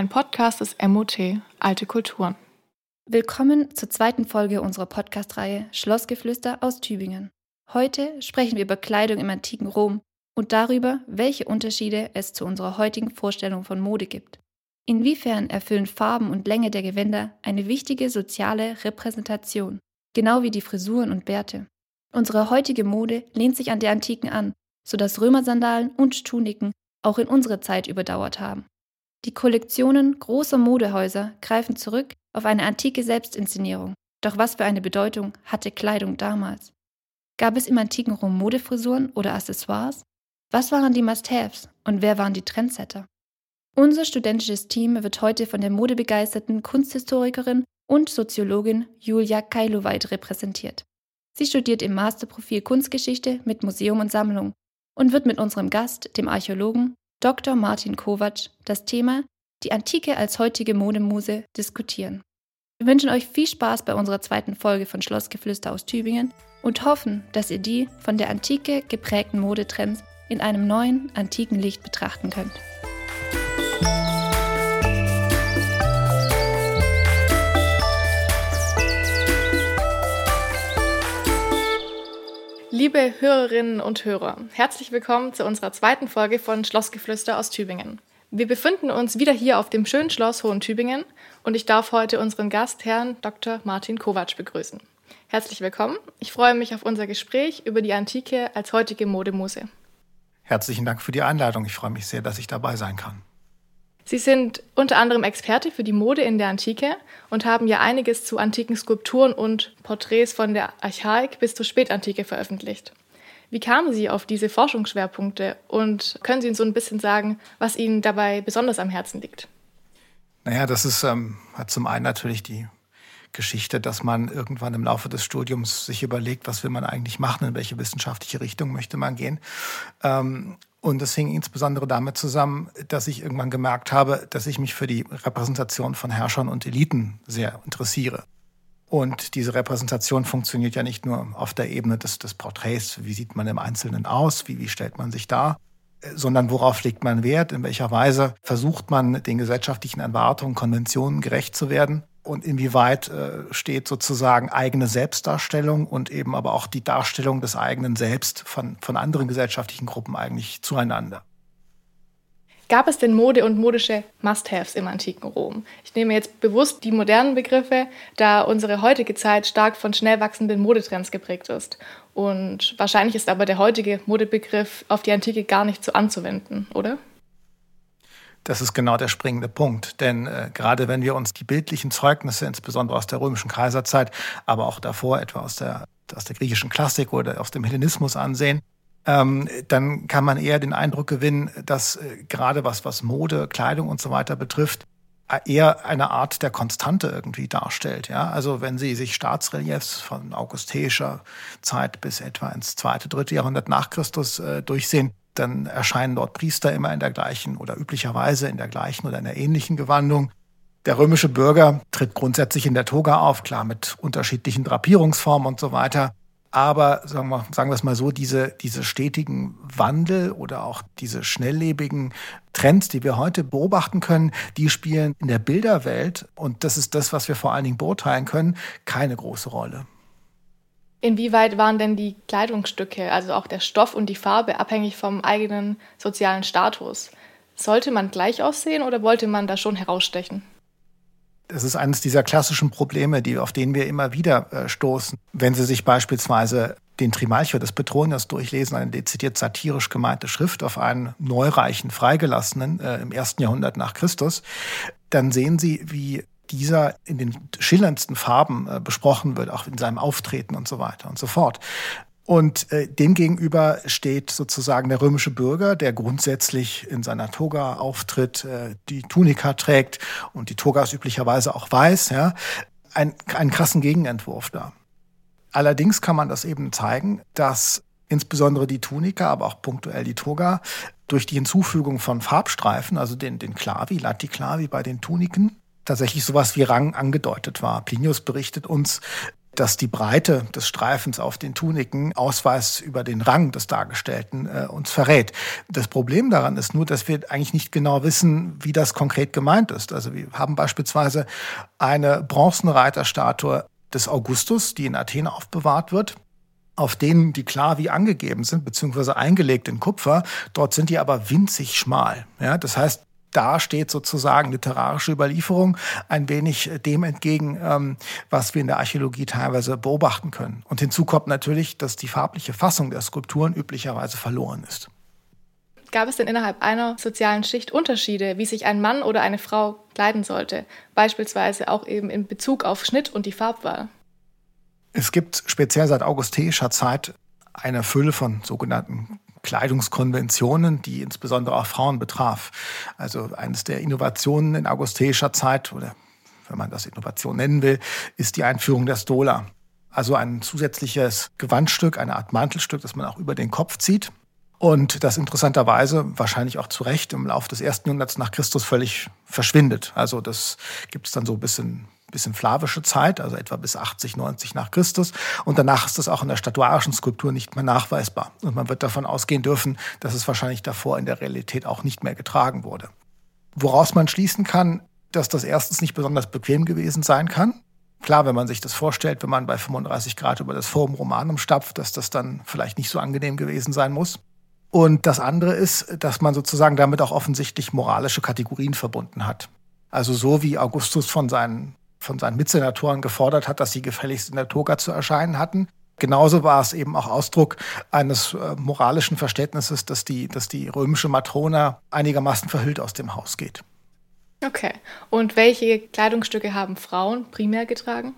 ein Podcast des MOT Alte Kulturen. Willkommen zur zweiten Folge unserer Podcast-Reihe Schlossgeflüster aus Tübingen. Heute sprechen wir über Kleidung im antiken Rom und darüber, welche Unterschiede es zu unserer heutigen Vorstellung von Mode gibt. Inwiefern erfüllen Farben und Länge der Gewänder eine wichtige soziale Repräsentation, genau wie die Frisuren und Bärte. Unsere heutige Mode lehnt sich an der Antiken an, sodass Römersandalen und Tuniken auch in unsere Zeit überdauert haben. Die Kollektionen großer Modehäuser greifen zurück auf eine antike Selbstinszenierung. Doch was für eine Bedeutung hatte Kleidung damals? Gab es im antiken Rom Modefrisuren oder Accessoires? Was waren die Must-Haves und wer waren die Trendsetter? Unser studentisches Team wird heute von der modebegeisterten Kunsthistorikerin und Soziologin Julia Kailoweit repräsentiert. Sie studiert im Masterprofil Kunstgeschichte mit Museum und Sammlung und wird mit unserem Gast, dem Archäologen Dr. Martin Kovac das Thema die Antike als heutige Modemuse diskutieren. Wir wünschen euch viel Spaß bei unserer zweiten Folge von Schlossgeflüster aus Tübingen und hoffen, dass ihr die von der Antike geprägten Modetrends in einem neuen, antiken Licht betrachten könnt. Liebe Hörerinnen und Hörer, herzlich willkommen zu unserer zweiten Folge von Schlossgeflüster aus Tübingen. Wir befinden uns wieder hier auf dem schönen Schloss Hohen Tübingen und ich darf heute unseren Gast, Herrn Dr. Martin Kovac, begrüßen. Herzlich willkommen. Ich freue mich auf unser Gespräch über die Antike als heutige Modemuse. Herzlichen Dank für die Einladung. Ich freue mich sehr, dass ich dabei sein kann. Sie sind unter anderem Experte für die Mode in der Antike und haben ja einiges zu antiken Skulpturen und Porträts von der Archaik bis zur Spätantike veröffentlicht. Wie kamen Sie auf diese Forschungsschwerpunkte und können Sie uns so ein bisschen sagen, was Ihnen dabei besonders am Herzen liegt? Naja, das ist ähm, hat zum einen natürlich die Geschichte, dass man irgendwann im Laufe des Studiums sich überlegt, was will man eigentlich machen, in welche wissenschaftliche Richtung möchte man gehen. Ähm, und das hing insbesondere damit zusammen, dass ich irgendwann gemerkt habe, dass ich mich für die Repräsentation von Herrschern und Eliten sehr interessiere. Und diese Repräsentation funktioniert ja nicht nur auf der Ebene des, des Porträts, wie sieht man im Einzelnen aus, wie, wie stellt man sich dar, sondern worauf legt man Wert, in welcher Weise versucht man den gesellschaftlichen Erwartungen, Konventionen gerecht zu werden und inwieweit äh, steht sozusagen eigene Selbstdarstellung und eben aber auch die Darstellung des eigenen Selbst von, von anderen gesellschaftlichen Gruppen eigentlich zueinander. Gab es denn Mode und modische Must-Haves im antiken Rom? Ich nehme jetzt bewusst die modernen Begriffe, da unsere heutige Zeit stark von schnell wachsenden Modetrends geprägt ist. Und wahrscheinlich ist aber der heutige Modebegriff auf die Antike gar nicht so anzuwenden, oder? Das ist genau der springende Punkt. Denn äh, gerade wenn wir uns die bildlichen Zeugnisse, insbesondere aus der römischen Kaiserzeit, aber auch davor etwa aus der, aus der griechischen Klassik oder aus dem Hellenismus ansehen, ähm, dann kann man eher den Eindruck gewinnen, dass äh, gerade was, was Mode, Kleidung und so weiter betrifft, eher eine Art der Konstante irgendwie darstellt. Ja? Also wenn Sie sich Staatsreliefs von augusteischer Zeit bis etwa ins zweite, dritte Jahrhundert nach Christus äh, durchsehen, dann erscheinen dort Priester immer in der gleichen oder üblicherweise in der gleichen oder in der ähnlichen Gewandung. Der römische Bürger tritt grundsätzlich in der Toga auf, klar mit unterschiedlichen Drapierungsformen und so weiter. Aber sagen wir, sagen wir es mal so, diese, diese stetigen Wandel oder auch diese schnelllebigen Trends, die wir heute beobachten können, die spielen in der Bilderwelt, und das ist das, was wir vor allen Dingen beurteilen können, keine große Rolle. Inwieweit waren denn die Kleidungsstücke, also auch der Stoff und die Farbe, abhängig vom eigenen sozialen Status? Sollte man gleich aussehen oder wollte man da schon herausstechen? Das ist eines dieser klassischen Probleme, die, auf denen wir immer wieder äh, stoßen. Wenn Sie sich beispielsweise den Trimalchio des Petronius durchlesen, eine dezidiert satirisch gemeinte Schrift auf einen neureichen Freigelassenen äh, im ersten Jahrhundert nach Christus, dann sehen Sie, wie dieser in den schillerndsten Farben äh, besprochen wird, auch in seinem Auftreten und so weiter und so fort. Und äh, demgegenüber steht sozusagen der römische Bürger, der grundsätzlich in seiner Toga auftritt, äh, die Tunika trägt und die Toga ist üblicherweise auch weiß, ja, ein, einen krassen Gegenentwurf da. Allerdings kann man das eben zeigen, dass insbesondere die Tunika, aber auch punktuell die Toga, durch die Hinzufügung von Farbstreifen, also den, den Klavi, Latiklavi bei den Tuniken, tatsächlich sowas wie Rang angedeutet war. Plinius berichtet uns, dass die Breite des Streifens auf den Tuniken Ausweis über den Rang des Dargestellten äh, uns verrät. Das Problem daran ist nur, dass wir eigentlich nicht genau wissen, wie das konkret gemeint ist. Also wir haben beispielsweise eine Bronzenreiterstatue des Augustus, die in Athen aufbewahrt wird auf denen die klar wie angegeben sind, beziehungsweise eingelegt in Kupfer. Dort sind die aber winzig schmal. Ja, das heißt, da steht sozusagen literarische Überlieferung ein wenig dem entgegen, ähm, was wir in der Archäologie teilweise beobachten können. Und hinzu kommt natürlich, dass die farbliche Fassung der Skulpturen üblicherweise verloren ist. Gab es denn innerhalb einer sozialen Schicht Unterschiede, wie sich ein Mann oder eine Frau kleiden sollte? Beispielsweise auch eben in Bezug auf Schnitt und die Farbwahl? Es gibt speziell seit augusteischer Zeit eine Fülle von sogenannten Kleidungskonventionen, die insbesondere auch Frauen betraf. Also eines der Innovationen in augusteischer Zeit oder wenn man das Innovation nennen will, ist die Einführung der Stola. Also ein zusätzliches Gewandstück, eine Art Mantelstück, das man auch über den Kopf zieht. Und das interessanterweise, wahrscheinlich auch zu Recht, im Laufe des ersten Jahrhunderts nach Christus völlig verschwindet. Also das gibt es dann so ein bisschen bisschen flavische Zeit, also etwa bis 80, 90 nach Christus. Und danach ist das auch in der statuarischen Skulptur nicht mehr nachweisbar. Und man wird davon ausgehen dürfen, dass es wahrscheinlich davor in der Realität auch nicht mehr getragen wurde. Woraus man schließen kann, dass das erstens nicht besonders bequem gewesen sein kann. Klar, wenn man sich das vorstellt, wenn man bei 35 Grad über das Forum Romanum stapft, dass das dann vielleicht nicht so angenehm gewesen sein muss. Und das andere ist, dass man sozusagen damit auch offensichtlich moralische Kategorien verbunden hat. Also so wie Augustus von seinen von seinen Mitsenatoren gefordert hat, dass sie gefälligst in der Toga zu erscheinen hatten. Genauso war es eben auch Ausdruck eines äh, moralischen Verständnisses, dass die, dass die römische Matrona einigermaßen verhüllt aus dem Haus geht. Okay. Und welche Kleidungsstücke haben Frauen primär getragen?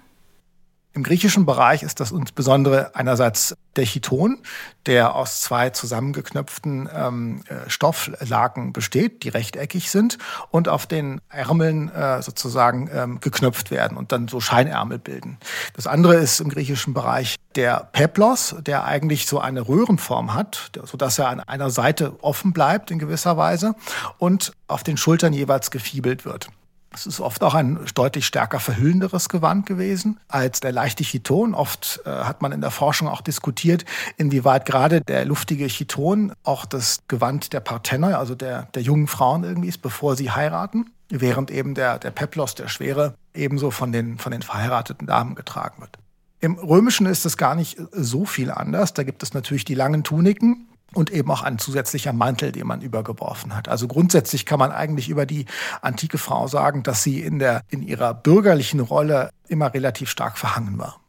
Im griechischen Bereich ist das insbesondere einerseits der Chiton, der aus zwei zusammengeknöpften ähm, äh, Stofflaken besteht, die rechteckig sind und auf den Ärmeln äh, sozusagen ähm, geknöpft werden und dann so Scheinärmel bilden. Das andere ist im griechischen Bereich der Peplos, der eigentlich so eine Röhrenform hat, sodass er an einer Seite offen bleibt in gewisser Weise und auf den Schultern jeweils gefiebelt wird. Es ist oft auch ein deutlich stärker verhüllenderes Gewand gewesen als der leichte Chiton. Oft äh, hat man in der Forschung auch diskutiert, inwieweit gerade der luftige Chiton auch das Gewand der Parthenoi, also der, der jungen Frauen irgendwie ist, bevor sie heiraten, während eben der, der Peplos, der Schwere, ebenso von den, von den verheirateten Damen getragen wird. Im Römischen ist es gar nicht so viel anders. Da gibt es natürlich die langen Tuniken, und eben auch ein zusätzlicher Mantel, den man übergeworfen hat. Also grundsätzlich kann man eigentlich über die antike Frau sagen, dass sie in der, in ihrer bürgerlichen Rolle immer relativ stark verhangen war.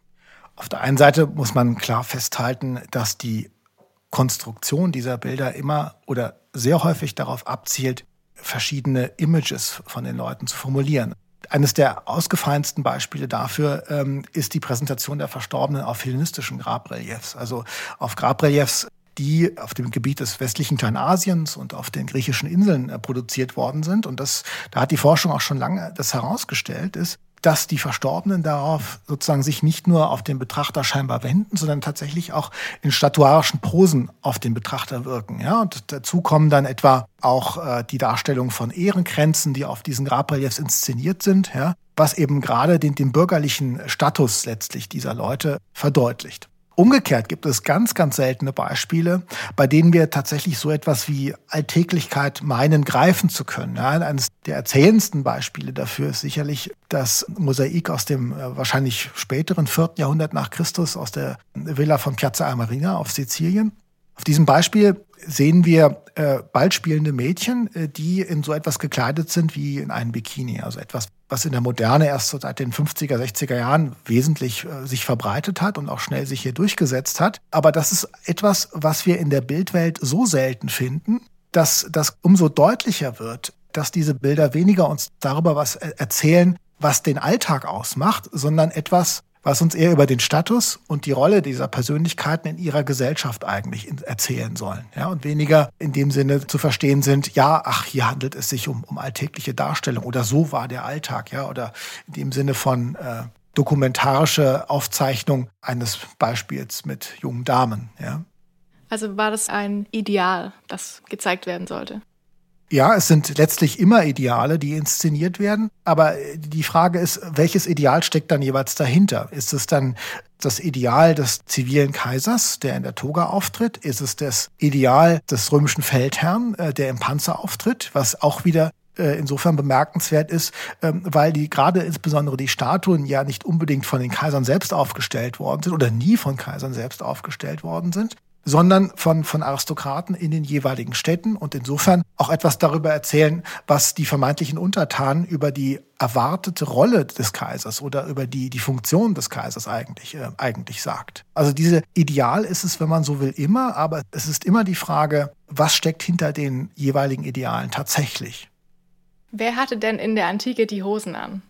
Auf der einen Seite muss man klar festhalten, dass die Konstruktion dieser Bilder immer oder sehr häufig darauf abzielt, verschiedene Images von den Leuten zu formulieren. Eines der ausgefallensten Beispiele dafür ähm, ist die Präsentation der Verstorbenen auf hellenistischen Grabreliefs. Also auf Grabreliefs die auf dem Gebiet des westlichen Kleinasiens und auf den griechischen Inseln äh, produziert worden sind. Und das, da hat die Forschung auch schon lange das herausgestellt, ist, dass die Verstorbenen darauf sozusagen sich nicht nur auf den Betrachter scheinbar wenden, sondern tatsächlich auch in statuarischen Posen auf den Betrachter wirken. Ja, und dazu kommen dann etwa auch äh, die Darstellung von Ehrenkränzen, die auf diesen Grabreliefs inszeniert sind, ja, was eben gerade den, den bürgerlichen Status letztlich dieser Leute verdeutlicht. Umgekehrt gibt es ganz, ganz seltene Beispiele, bei denen wir tatsächlich so etwas wie Alltäglichkeit meinen, greifen zu können. Ja, eines der erzählendsten Beispiele dafür ist sicherlich das Mosaik aus dem äh, wahrscheinlich späteren vierten Jahrhundert nach Christus aus der Villa von Piazza Armerina auf Sizilien. Auf diesem Beispiel sehen wir äh, bald spielende Mädchen, äh, die in so etwas gekleidet sind wie in einen Bikini. Also etwas, was in der Moderne erst so seit den 50er, 60er Jahren wesentlich äh, sich verbreitet hat und auch schnell sich hier durchgesetzt hat. Aber das ist etwas, was wir in der Bildwelt so selten finden, dass das umso deutlicher wird, dass diese Bilder weniger uns darüber was äh, erzählen, was den Alltag ausmacht, sondern etwas, was uns eher über den Status und die Rolle dieser Persönlichkeiten in ihrer Gesellschaft eigentlich erzählen sollen. Ja, und weniger in dem Sinne zu verstehen sind, ja, ach, hier handelt es sich um, um alltägliche Darstellung oder so war der Alltag, ja, oder in dem Sinne von äh, dokumentarische Aufzeichnung eines Beispiels mit jungen Damen, ja. Also war das ein Ideal, das gezeigt werden sollte? Ja, es sind letztlich immer Ideale, die inszeniert werden. Aber die Frage ist, welches Ideal steckt dann jeweils dahinter? Ist es dann das Ideal des zivilen Kaisers, der in der Toga auftritt? Ist es das Ideal des römischen Feldherrn, äh, der im Panzer auftritt, was auch wieder äh, insofern bemerkenswert ist, ähm, weil die gerade insbesondere die Statuen ja nicht unbedingt von den Kaisern selbst aufgestellt worden sind oder nie von Kaisern selbst aufgestellt worden sind, sondern von, von Aristokraten in den jeweiligen Städten und insofern auch etwas darüber erzählen, was die vermeintlichen Untertanen über die erwartete Rolle des Kaisers oder über die, die Funktion des Kaisers eigentlich, äh, eigentlich sagt. Also diese Ideal ist es, wenn man so will, immer, aber es ist immer die Frage, was steckt hinter den jeweiligen Idealen tatsächlich? Wer hatte denn in der Antike die Hosen an?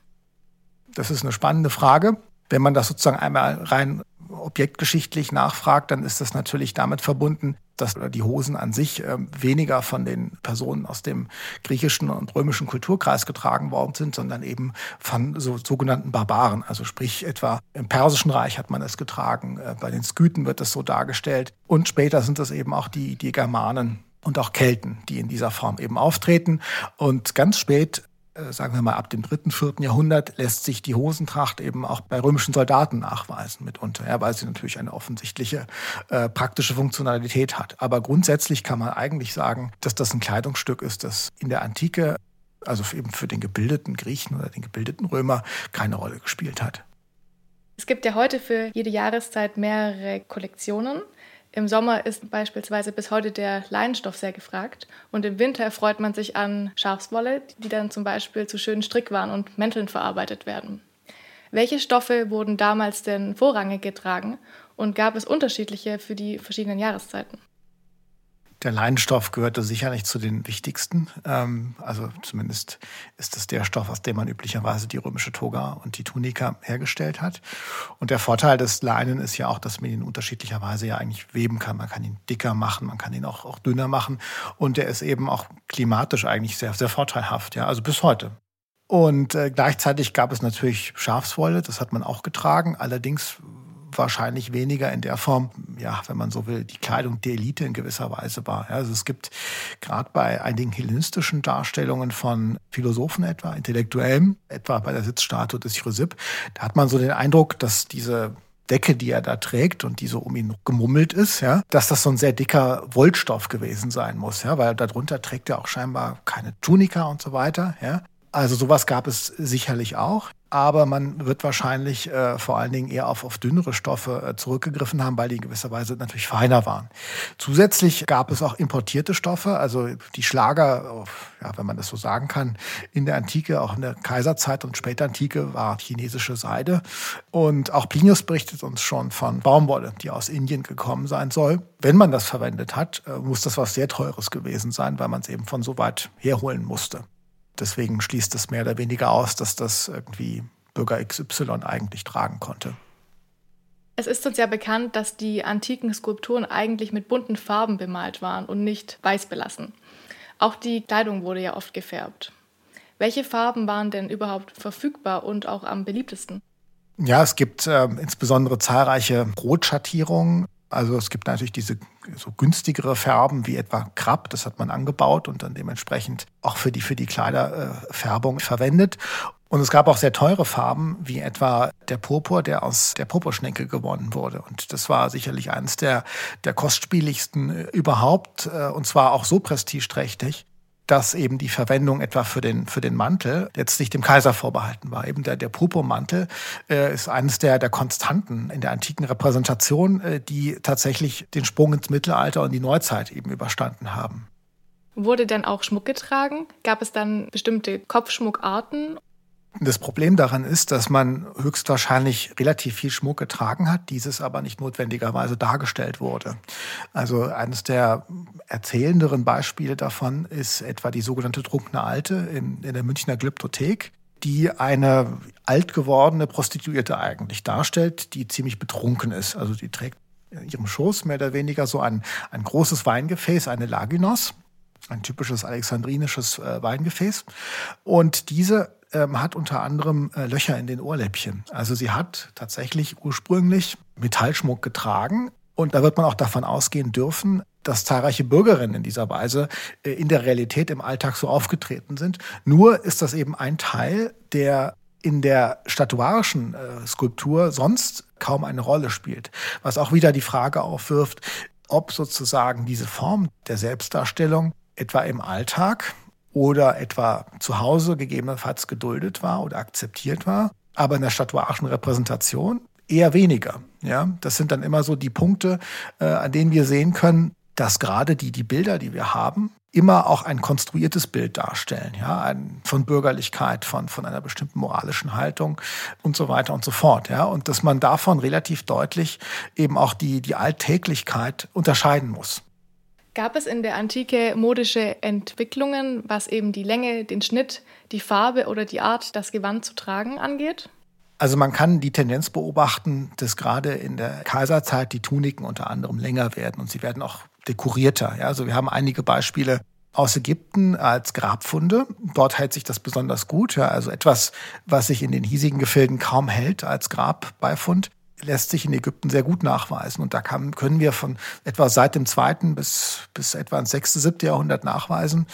Das ist eine spannende Frage. Wenn man das sozusagen einmal rein objektgeschichtlich nachfragt, dann ist das natürlich damit verbunden, dass die Hosen an sich äh, weniger von den Personen aus dem griechischen und römischen Kulturkreis getragen worden sind, sondern eben von so, sogenannten Barbaren. Also sprich etwa im Persischen Reich hat man es getragen, äh, bei den Skythen wird es so dargestellt und später sind es eben auch die, die Germanen und auch Kelten, die in dieser Form eben auftreten. Und ganz spät sagen wir mal, ab dem dritten, vierten Jahrhundert lässt sich die Hosentracht eben auch bei römischen Soldaten nachweisen mitunter, ja, weil sie natürlich eine offensichtliche äh, praktische Funktionalität hat. Aber grundsätzlich kann man eigentlich sagen, dass das ein Kleidungsstück ist, das in der Antike, also eben für den gebildeten Griechen oder den gebildeten Römer, keine Rolle gespielt hat. Es gibt ja heute für jede Jahreszeit mehrere Kollektionen. Im Sommer ist beispielsweise bis heute der Leinenstoff sehr gefragt und im Winter erfreut man sich an Schafswolle, die dann zum Beispiel zu schönen Strickwaren und Mänteln verarbeitet werden. Welche Stoffe wurden damals denn vorrangig getragen und gab es unterschiedliche für die verschiedenen Jahreszeiten? Der Leinenstoff gehörte sicherlich zu den wichtigsten. Ähm, also zumindest ist es der Stoff, aus dem man üblicherweise die römische Toga und die Tunika hergestellt hat. Und der Vorteil des Leinen ist ja auch, dass man ihn unterschiedlicherweise ja eigentlich weben kann. Man kann ihn dicker machen, man kann ihn auch, auch dünner machen. Und der ist eben auch klimatisch eigentlich sehr, sehr vorteilhaft. Ja, also bis heute. Und äh, gleichzeitig gab es natürlich Schafswolle, das hat man auch getragen. Allerdings wahrscheinlich weniger in der Form, ja, wenn man so will, die Kleidung der Elite in gewisser Weise war. Also es gibt gerade bei einigen hellenistischen Darstellungen von Philosophen etwa, Intellektuellen, etwa bei der Sitzstatue des Chrysipp, da hat man so den Eindruck, dass diese Decke, die er da trägt und die so um ihn gemummelt ist, ja, dass das so ein sehr dicker Wollstoff gewesen sein muss, ja, weil darunter trägt er auch scheinbar keine Tunika und so weiter, ja. Also sowas gab es sicherlich auch aber man wird wahrscheinlich äh, vor allen Dingen eher auf, auf dünnere Stoffe äh, zurückgegriffen haben, weil die in gewisser Weise natürlich feiner waren. Zusätzlich gab es auch importierte Stoffe, also die Schlager, ja, wenn man das so sagen kann, in der Antike, auch in der Kaiserzeit und später Antike war chinesische Seide. Und auch Plinius berichtet uns schon von Baumwolle, die aus Indien gekommen sein soll. Wenn man das verwendet hat, äh, muss das was sehr Teures gewesen sein, weil man es eben von so weit herholen musste. Deswegen schließt es mehr oder weniger aus, dass das irgendwie Bürger XY eigentlich tragen konnte. Es ist uns ja bekannt, dass die antiken Skulpturen eigentlich mit bunten Farben bemalt waren und nicht weiß belassen. Auch die Kleidung wurde ja oft gefärbt. Welche Farben waren denn überhaupt verfügbar und auch am beliebtesten? Ja, es gibt äh, insbesondere zahlreiche Rotschattierungen. Also es gibt natürlich diese so günstigere Färben wie etwa Krabb, das hat man angebaut und dann dementsprechend auch für die, für die Kleiderfärbung verwendet. Und es gab auch sehr teure Farben, wie etwa der Purpur, der aus der Purpurschnecke gewonnen wurde. Und das war sicherlich eines der, der kostspieligsten äh, überhaupt, äh, und zwar auch so prestigeträchtig, dass eben die Verwendung etwa für den, für den Mantel letztlich dem Kaiser vorbehalten war. Eben der, der Purpurmantel äh, ist eines der, der Konstanten in der antiken Repräsentation, äh, die tatsächlich den Sprung ins Mittelalter und die Neuzeit eben überstanden haben. Wurde denn auch Schmuck getragen? Gab es dann bestimmte Kopfschmuckarten? Das Problem daran ist, dass man höchstwahrscheinlich relativ viel Schmuck getragen hat, dieses aber nicht notwendigerweise dargestellt wurde. Also eines der erzählenderen Beispiele davon ist etwa die sogenannte Trunkene Alte in, in der Münchner Glyptothek, die eine alt gewordene Prostituierte eigentlich darstellt, die ziemlich betrunken ist. Also die trägt in ihrem Schoß mehr oder weniger so ein, ein großes Weingefäß, eine Laginos, ein typisches alexandrinisches äh, Weingefäß. Und diese ähm, hat unter anderem äh, Löcher in den Ohrläppchen. Also sie hat tatsächlich ursprünglich Metallschmuck getragen. Und da wird man auch davon ausgehen dürfen, dass zahlreiche Bürgerinnen in dieser Weise äh, in der Realität im Alltag so aufgetreten sind. Nur ist das eben ein Teil, der in der statuarischen äh, Skulptur sonst kaum eine Rolle spielt. Was auch wieder die Frage aufwirft, ob sozusagen diese Form der Selbstdarstellung etwa im Alltag oder etwa zu Hause gegebenenfalls geduldet war oder akzeptiert war, aber in der statuarischen Repräsentation eher weniger. Ja, das sind dann immer so die Punkte, äh, an denen wir sehen können, dass gerade die, die Bilder, die wir haben, immer auch ein konstruiertes Bild darstellen, ja, ein, von Bürgerlichkeit, von, von einer bestimmten moralischen Haltung und so weiter und so fort, ja, und dass man davon relativ deutlich eben auch die, die Alltäglichkeit unterscheiden muss. Gab es in der Antike modische Entwicklungen, was eben die Länge, den Schnitt, die Farbe oder die Art, das Gewand zu tragen angeht? Also man kann die Tendenz beobachten, dass gerade in der Kaiserzeit die Tuniken unter anderem länger werden und sie werden auch dekorierter. Ja, also wir haben einige Beispiele aus Ägypten als Grabfunde. Dort hält sich das besonders gut. Ja, also etwas, was sich in den hiesigen Gefilden kaum hält als Grabbeifund lässt sich in Ägypten sehr gut nachweisen. Und da kann, können wir von etwa seit dem zweiten bis, bis etwa ins sechste, siebte Jahrhundert nachweisen,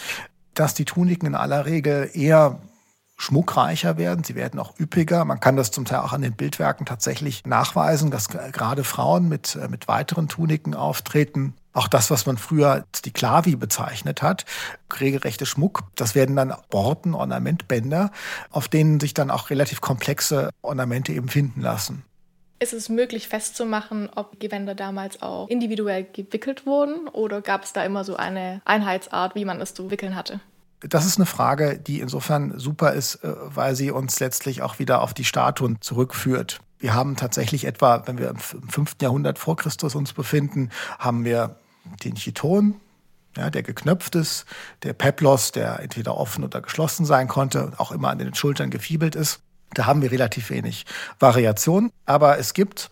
dass die Tuniken in aller Regel eher schmuckreicher werden, sie werden auch üppiger. Man kann das zum Teil auch an den Bildwerken tatsächlich nachweisen, dass gerade Frauen mit, äh, mit weiteren Tuniken auftreten. Auch das, was man früher die Klavi bezeichnet hat, regelrechte Schmuck, das werden dann Borten, Ornamentbänder, auf denen sich dann auch relativ komplexe Ornamente eben finden lassen. Ist es möglich festzumachen, ob Gewänder damals auch individuell gewickelt wurden oder gab es da immer so eine Einheitsart, wie man es zu wickeln hatte? Das ist eine Frage, die insofern super ist, äh, weil sie uns letztlich auch wieder auf die Statuen zurückführt. Wir haben tatsächlich etwa, wenn wir im 5. Jahrhundert vor Christus uns befinden, haben wir den Chiton, ja, der geknöpft ist, der Peplos, der entweder offen oder geschlossen sein konnte, auch immer an den Schultern gefiebelt ist. Da haben wir relativ wenig Variation, aber es gibt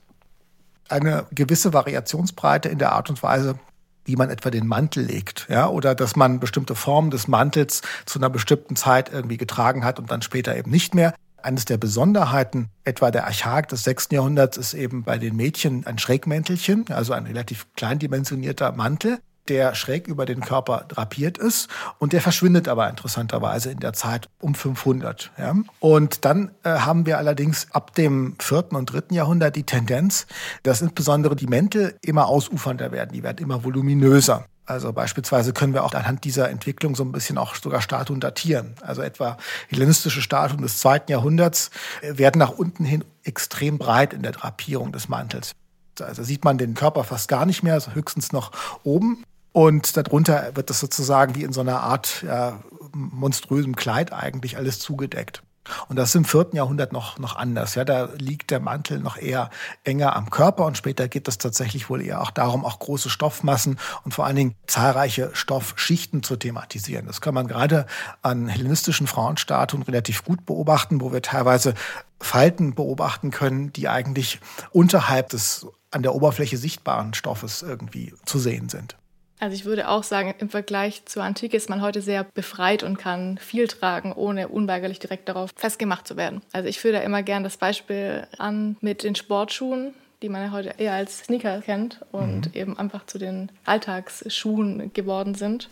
eine gewisse Variationsbreite in der Art und Weise, wie man etwa den Mantel legt, ja, oder dass man bestimmte Formen des Mantels zu einer bestimmten Zeit irgendwie getragen hat und dann später eben nicht mehr. Eines der Besonderheiten etwa der Archag des 6. Jahrhunderts ist eben bei den Mädchen ein Schrägmäntelchen, also ein relativ kleindimensionierter Mantel, der schräg über den Körper drapiert ist und der verschwindet aber interessanterweise in der Zeit um 500. Ja. Und dann äh, haben wir allerdings ab dem 4. und 3. Jahrhundert die Tendenz, dass insbesondere die Mäntel immer ausufernder werden, die werden immer voluminöser. Also beispielsweise können wir auch anhand dieser Entwicklung so ein bisschen auch sogar Statuen datieren. Also etwa hellenistische Statuen des zweiten Jahrhunderts äh, werden nach unten hin extrem breit in der Drapierung des Mantels. Also sieht man den Körper fast gar nicht mehr, also höchstens noch oben. Und darunter wird das sozusagen wie in so einer Art ja, monströsem Kleid eigentlich alles zugedeckt. Und das ist im vierten Jahrhundert noch, noch anders. Ja, da liegt der Mantel noch eher enger am Körper und später geht es tatsächlich wohl eher auch darum, auch große Stoffmassen und vor allen Dingen zahlreiche Stoffschichten zu thematisieren. Das kann man gerade an hellenistischen Frauenstatuen relativ gut beobachten, wo wir teilweise Falten beobachten können, die eigentlich unterhalb des an der Oberfläche sichtbaren Stoffes irgendwie zu sehen sind. Also ich würde auch sagen, im Vergleich zur Antike ist man heute sehr befreit und kann viel tragen, ohne unweigerlich direkt darauf festgemacht zu werden. Also ich führe da immer gern das Beispiel an mit den Sportschuhen, die man ja heute eher als Sneaker kennt und mhm. eben einfach zu den Alltagsschuhen geworden sind.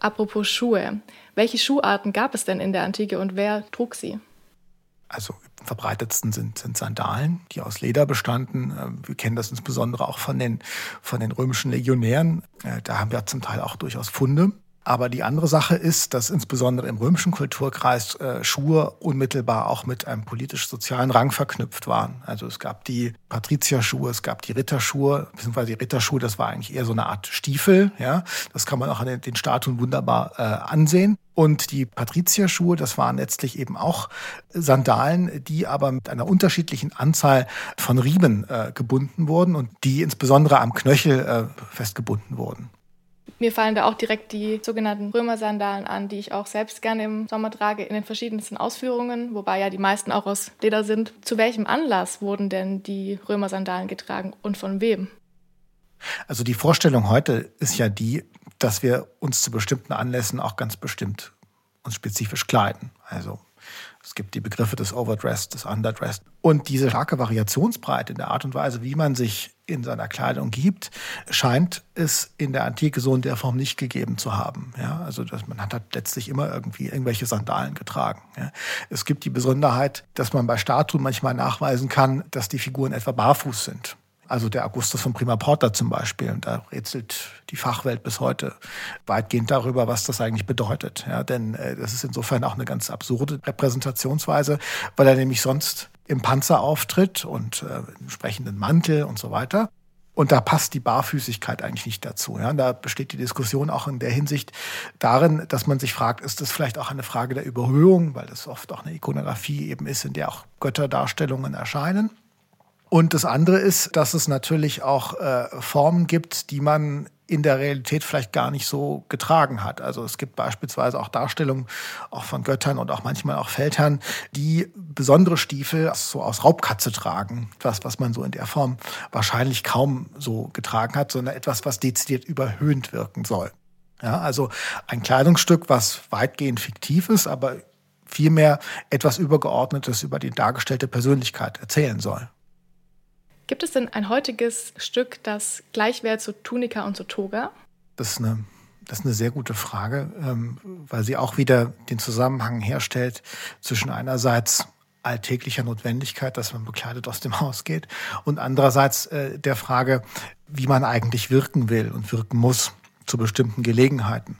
Apropos Schuhe, welche Schuharten gab es denn in der Antike und wer trug sie? Also verbreitetsten sind, sind Sandalen, die aus Leder bestanden. Äh, wir kennen das insbesondere auch von den, von den römischen Legionären. Äh, da haben wir zum Teil auch durchaus Funde. Aber die andere Sache ist, dass insbesondere im römischen Kulturkreis äh, Schuhe unmittelbar auch mit einem politisch-sozialen Rang verknüpft waren. Also es gab die Patrizierschuhe, es gab die Ritterschuhe, beziehungsweise die Ritterschuhe, das war eigentlich eher so eine Art Stiefel. Ja, Das kann man auch an den, den Statuen wunderbar äh, ansehen. Und die Patrizierschuhe, das waren letztlich eben auch Sandalen, die aber mit einer unterschiedlichen Anzahl von Riemen äh, gebunden wurden und die insbesondere am Knöchel äh, festgebunden wurden. Mir fallen da auch direkt die sogenannten Römersandalen an, die ich auch selbst gerne im Sommer trage, in den verschiedensten Ausführungen, wobei ja die meisten auch aus Leder sind. Zu welchem Anlass wurden denn die Römersandalen getragen und von wem? Also die Vorstellung heute ist ja die, dass wir uns zu bestimmten Anlässen auch ganz bestimmt uns spezifisch kleiden. Also Es gibt die Begriffe des Overdressed, des Underdressed. Und diese starke Variationsbreite in der Art und Weise, wie man sich in seiner Kleidung gibt, scheint es in der Antike so in der Form nicht gegeben zu haben. Ja, also dass man hat halt letztlich immer irgendwie irgendwelche Sandalen getragen. Ja. Es gibt die Besonderheit, dass man bei Statuen manchmal nachweisen kann, dass die Figuren etwa barfuß sind. Also der Augustus von Prima Porta zum Beispiel. Und da rätselt die Fachwelt bis heute weitgehend darüber, was das eigentlich bedeutet. Ja, denn äh, das ist insofern auch eine ganz absurde Repräsentationsweise, weil er nämlich sonst im Panzer auftritt und äh, entsprechenden Mantel und so weiter. Und da passt die Barfüßigkeit eigentlich nicht dazu. Ja, da besteht die Diskussion auch in der Hinsicht darin, dass man sich fragt, ist das vielleicht auch eine Frage der Überhöhung, weil das oft auch eine Ikonografie eben ist, in der auch Götterdarstellungen erscheinen. Und das andere ist, dass es natürlich auch äh, Formen gibt, die man in der Realität vielleicht gar nicht so getragen hat. Also es gibt beispielsweise auch Darstellungen auch von Göttern und auch manchmal auch Feldherren, die besondere Stiefel so aus Raubkatze tragen. Etwas, was man so in der Form wahrscheinlich kaum so getragen hat, sondern etwas, was dezidiert überhöhend wirken soll. Ja, also ein Kleidungsstück, was weitgehend fiktiv ist, aber vielmehr etwas Übergeordnetes über die dargestellte Persönlichkeit erzählen soll. Gibt es denn ein heutiges Stück, das gleich wäre zu Tunika und zu Toga? Das ist eine, das ist eine sehr gute Frage, ähm, weil sie auch wieder den Zusammenhang herstellt zwischen einerseits alltäglicher Notwendigkeit, dass man bekleidet aus dem Haus geht, und andererseits äh, der Frage, wie man eigentlich wirken will und wirken muss zu bestimmten Gelegenheiten.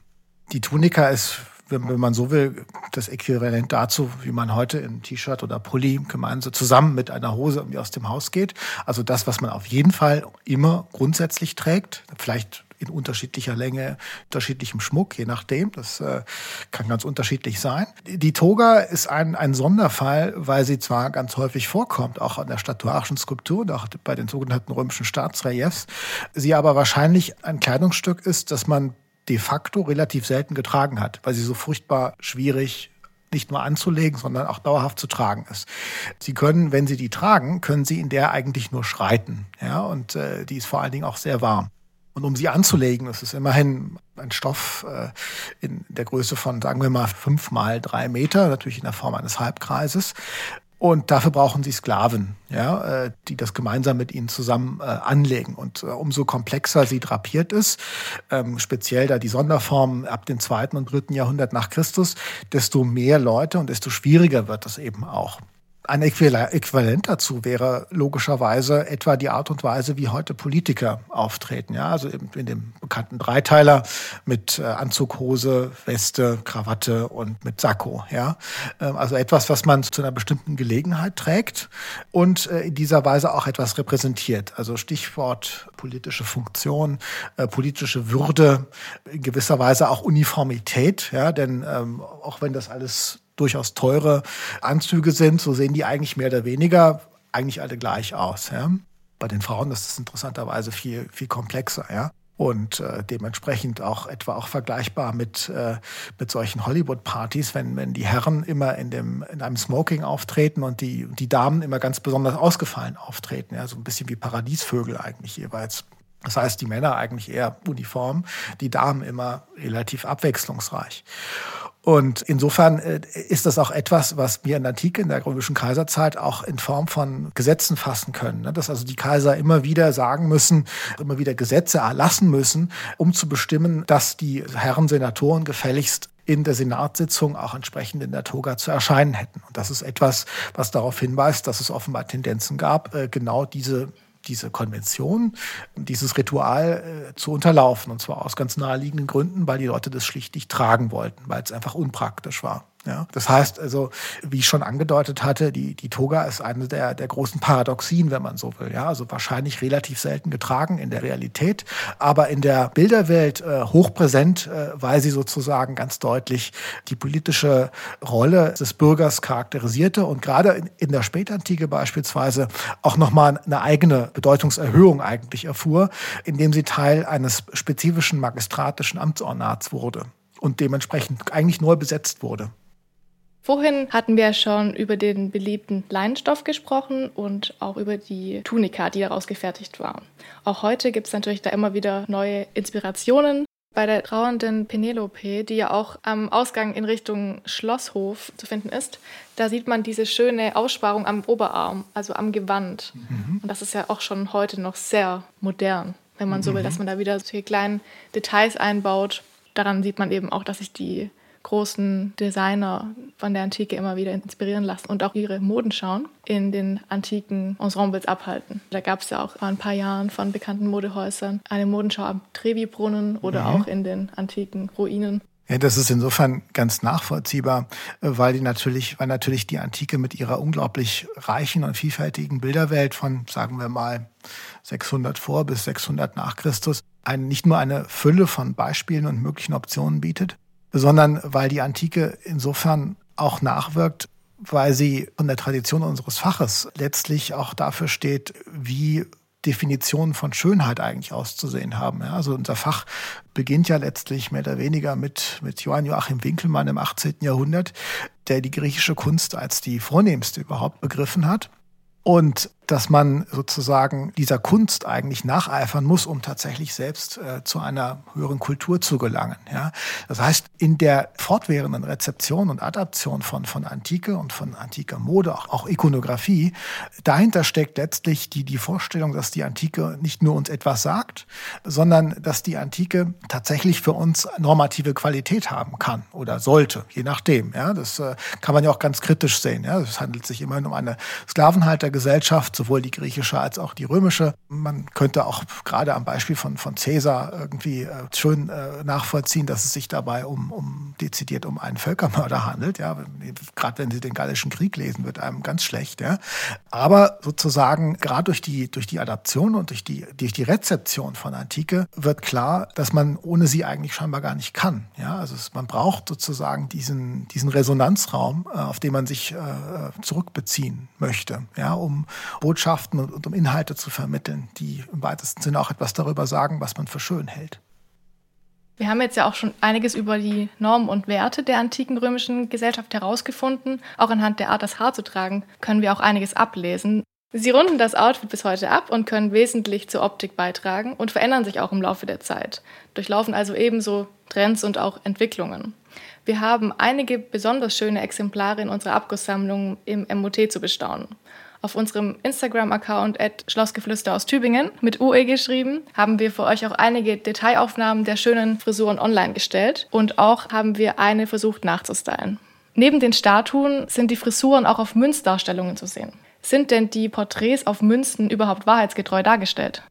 Die Tunika ist wenn, wenn man so will, das Äquivalent dazu, wie man heute in T-Shirt oder Pulli gemeinsam zusammen mit einer Hose irgendwie aus dem Haus geht. Also das, was man auf jeden Fall immer grundsätzlich trägt, vielleicht in unterschiedlicher Länge, unterschiedlichem Schmuck, je nachdem. Das äh, kann ganz unterschiedlich sein. Die Toga ist ein, ein Sonderfall, weil sie zwar ganz häufig vorkommt, auch an der statuarischen Skulptur und auch bei den sogenannten römischen Staatsreliefs, sie aber wahrscheinlich ein Kleidungsstück ist, das man de facto relativ selten getragen hat, weil sie so furchtbar schwierig nicht nur anzulegen, sondern auch dauerhaft zu tragen ist. Sie können, wenn Sie die tragen, können Sie in der eigentlich nur schreiten. Ja, und äh, die ist vor allen Dingen auch sehr warm. Und um sie anzulegen, das ist immerhin ein Stoff äh, in der Größe von, sagen wir mal, fünf mal drei Meter, natürlich in der Form eines Halbkreises. Und dafür brauchen sie Sklaven, ja, äh, die das gemeinsam mit ihnen zusammen äh, anlegen. Und äh, umso komplexer sie drapiert ist, ähm, speziell da die Sonderformen ab dem zweiten und dritten Jahrhundert nach Christus, desto mehr Leute und desto schwieriger wird es eben auch. Ein Äquivalent dazu wäre logischerweise etwa die Art und Weise, wie heute Politiker auftreten. Ja, also in dem bekannten Dreiteiler mit äh, Anzughose, Weste, Krawatte und mit Sakko. Ja, ähm, also etwas, was man zu einer bestimmten Gelegenheit trägt und äh, in dieser Weise auch etwas repräsentiert. Also Stichwort politische Funktion, äh, politische Würde, in gewisser Weise auch Uniformität. Ja, denn ähm, auch wenn das alles durchaus teure Anzüge sind, so sehen die eigentlich mehr oder weniger eigentlich alle gleich aus. Ja? Bei den Frauen ist es interessanterweise viel, viel komplexer. Ja? und äh, dementsprechend auch etwa auch vergleichbar mit, äh, mit solchen Hollywood-Partys, wenn, wenn die Herren immer in, dem, in einem Smoking auftreten und die, die Damen immer ganz besonders ausgefallen auftreten. Ja, so ein bisschen wie Paradiesvögel eigentlich jeweils. Das heißt, die Männer eigentlich eher uniform, die Damen immer relativ abwechslungsreich. Und insofern äh, ist das auch etwas, was wir in der Antike, in der römischen Kaiserzeit auch in Form von Gesetzen fassen können. Ne? Dass also die Kaiser immer wieder sagen müssen, immer wieder Gesetze erlassen müssen, um zu bestimmen, dass die Herren Senatoren gefälligst in der Senatssitzung auch entsprechend in der Toga zu erscheinen hätten. Und das ist etwas, was darauf hinweist, dass es offenbar Tendenzen gab, äh, genau diese diese Konvention, dieses Ritual äh, zu unterlaufen. Und zwar aus ganz naheliegenden Gründen, weil die Leute das schlicht nicht tragen wollten, weil es einfach unpraktisch war. Ja, das heißt also, wie ich schon angedeutet hatte, die, die Toga ist eine der, der großen Paradoxien, wenn man so will. Ja, also wahrscheinlich relativ selten getragen in der Realität, aber in der Bilderwelt äh, hochpräsent, äh, weil sie sozusagen ganz deutlich die politische Rolle des Bürgers charakterisierte und gerade in, in der Spätantike beispielsweise auch nochmal eine eigene Bedeutungserhöhung eigentlich erfuhr, indem sie Teil eines spezifischen magistratischen Amtsornats wurde und dementsprechend eigentlich neu besetzt wurde. Vorhin hatten wir schon über den beliebten Leinenstoff gesprochen und auch über die Tunika, die daraus gefertigt war. Auch heute gibt es natürlich da immer wieder neue Inspirationen. Bei der trauernden Penelope, die ja auch am Ausgang in Richtung Schlosshof zu finden ist, da sieht man diese schöne Aussparung am Oberarm, also am Gewand. Mhm. Und das ist ja auch schon heute noch sehr modern, wenn man so will, mhm. dass man da wieder solche kleinen Details einbaut. Daran sieht man eben auch, dass sich die großen Designer von der Antike immer wieder inspirieren lassen und auch ihre Modenschauen in den antiken Ensembles abhalten. Da gab es ja auch vor ein paar Jahren von bekannten Modehäusern eine Modenschau am Trevi-Brunnen oder mhm. auch in den antiken Ruinen. Ja, das ist insofern ganz nachvollziehbar, weil die natürlich, weil natürlich die Antike mit ihrer unglaublich reichen und vielfältigen Bilderwelt von, sagen wir mal, 600 vor bis 600 nach Christus, ein, nicht nur eine Fülle von Beispielen und möglichen Optionen bietet, sondern weil die Antike insofern auch nachwirkt, weil sie von der Tradition unseres Faches letztlich auch dafür steht, wie Definitionen von Schönheit eigentlich auszusehen haben. Ja, also unser Fach beginnt ja letztlich mehr oder weniger mit, mit Johann Joachim Winkelmann im 18. Jahrhundert, der die griechische Kunst als die vornehmste überhaupt begriffen hat. Und dass man sozusagen dieser Kunst eigentlich nacheifern muss, um tatsächlich selbst äh, zu einer höheren Kultur zu gelangen. Ja? Das heißt, in der fortwährenden Rezeption und Adaption von, von Antike und von antiker Mode, auch, auch Ikonografie, dahinter steckt letztlich die, die Vorstellung, dass die Antike nicht nur uns etwas sagt, sondern dass die Antike tatsächlich für uns normative Qualität haben kann oder sollte, je nachdem. Ja? Das äh, kann man ja auch ganz kritisch sehen. Ja? Es handelt sich immerhin um eine Sklavenhaltergesellschaft, sowohl die griechische als auch die römische. Man könnte auch gerade am Beispiel von, von Caesar irgendwie äh, schön äh, nachvollziehen, dass es sich dabei um, um dezidiert um einen Völkermörder handelt. Ja, gerade wenn Sie den Gallischen Krieg lesen, wird einem ganz schlecht. Ja, aber sozusagen gerade durch die durch die Adaption und durch die durch die Rezeption von Antike wird klar, dass man ohne sie eigentlich scheinbar gar nicht kann. Ja, also es, man braucht sozusagen diesen diesen Resonanzraum, äh, auf den man sich äh, zurückbeziehen möchte, ja, um Botschaften und, um Inhalte zu vermitteln, die im weitesten Sinne auch etwas darüber sagen, was man für schön hält. Wir haben jetzt ja auch schon einiges über die Normen und Werte der antiken römischen Gesellschaft herausgefunden. Auch anhand der Art, das Haar zu tragen, können wir auch einiges ablesen. Sie runden das Outfit bis heute ab und können wesentlich zur Optik beitragen und verändern sich auch im Laufe der Zeit, durchlaufen also ebenso Trends und auch Entwicklungen. Wir haben einige besonders schöne Exemplare in unserer Abgusssammlung im MOT zu bestaunen. Auf unserem Instagram-Account at Schlossgeflüster aus Tübingen mit UE geschrieben, haben wir für euch auch einige Detailaufnahmen der schönen Frisuren online gestellt und auch haben wir eine versucht nachzustylen. Neben den Statuen sind die Frisuren auch auf Münzdarstellungen zu sehen. Sind denn die Porträts auf Münzen überhaupt wahrheitsgetreu dargestellt?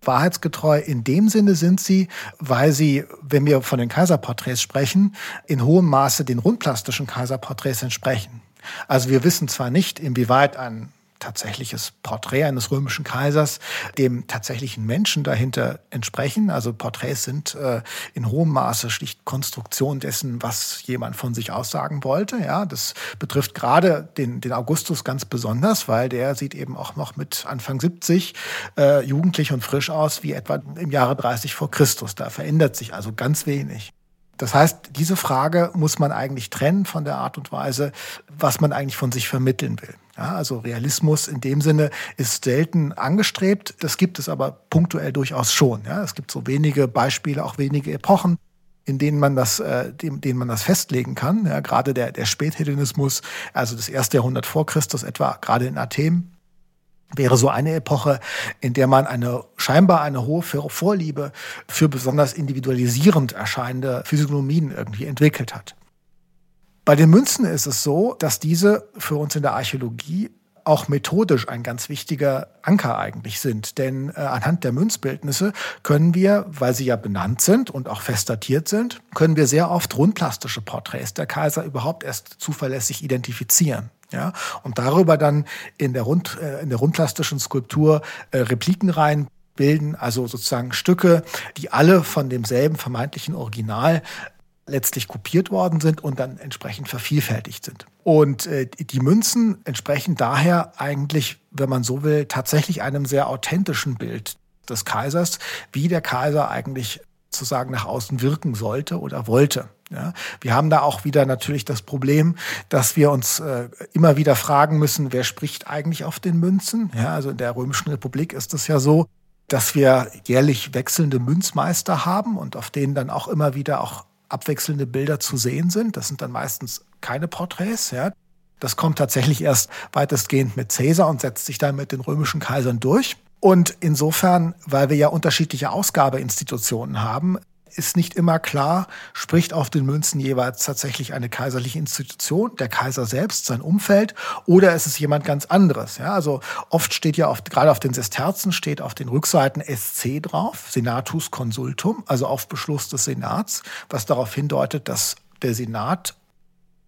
Wahrheitsgetreu in dem Sinne sind sie, weil sie, wenn wir von den Kaiserporträts sprechen, in hohem Maße den rundplastischen Kaiserporträts entsprechen. Also wir wissen zwar nicht, inwieweit ein tatsächliches Porträt eines römischen Kaisers dem tatsächlichen Menschen dahinter entsprechen. Also Porträts sind äh, in hohem Maße schlicht Konstruktion dessen, was jemand von sich aussagen wollte. Ja, das betrifft gerade den, den Augustus ganz besonders, weil der sieht eben auch noch mit Anfang 70 äh, jugendlich und frisch aus wie etwa im Jahre 30 vor Christus. Da verändert sich also ganz wenig. Das heißt, diese Frage muss man eigentlich trennen von der Art und Weise, was man eigentlich von sich vermitteln will. Ja, also Realismus in dem Sinne ist selten angestrebt. Das gibt es aber punktuell durchaus schon. Ja, es gibt so wenige Beispiele, auch wenige Epochen, in denen man das, äh, dem, denen man das festlegen kann. Ja, gerade der, der Späthellenismus, also das erste Jahrhundert vor Christus etwa, gerade in Athen, wäre so eine Epoche, in der man eine scheinbar eine hohe Vorliebe für besonders individualisierend erscheinende Physiognomien irgendwie entwickelt hat. Bei den Münzen ist es so, dass diese für uns in der Archäologie auch methodisch ein ganz wichtiger Anker eigentlich sind. Denn äh, anhand der Münzbildnisse können wir, weil sie ja benannt sind und auch fest datiert sind, können wir sehr oft rundplastische Porträts der Kaiser überhaupt erst zuverlässig identifizieren. Ja, und darüber dann in der, Rund, äh, in der rundplastischen Skulptur äh, Repliken rein bilden, also sozusagen Stücke, die alle von demselben vermeintlichen Original letztlich kopiert worden sind und dann entsprechend vervielfältigt sind. Und äh, die Münzen entsprechen daher eigentlich, wenn man so will, tatsächlich einem sehr authentischen Bild des Kaisers, wie der Kaiser eigentlich sozusagen nach außen wirken sollte oder wollte. Ja, wir haben da auch wieder natürlich das Problem, dass wir uns äh, immer wieder fragen müssen, wer spricht eigentlich auf den Münzen? Ja, also in der Römischen Republik ist es ja so, dass wir jährlich wechselnde Münzmeister haben und auf denen dann auch immer wieder auch abwechselnde Bilder zu sehen sind. Das sind dann meistens keine Porträts. Ja. Das kommt tatsächlich erst weitestgehend mit Caesar und setzt sich dann mit den römischen Kaisern durch. Und insofern, weil wir ja unterschiedliche Ausgabeinstitutionen haben, ist nicht immer klar, spricht auf den Münzen jeweils tatsächlich eine kaiserliche Institution, der Kaiser selbst, sein Umfeld, oder ist es jemand ganz anderes? Ja, also oft steht ja auf, gerade auf den Sesterzen steht auf den Rückseiten SC drauf, Senatus Consultum, also auf Beschluss des Senats, was darauf hindeutet, dass der Senat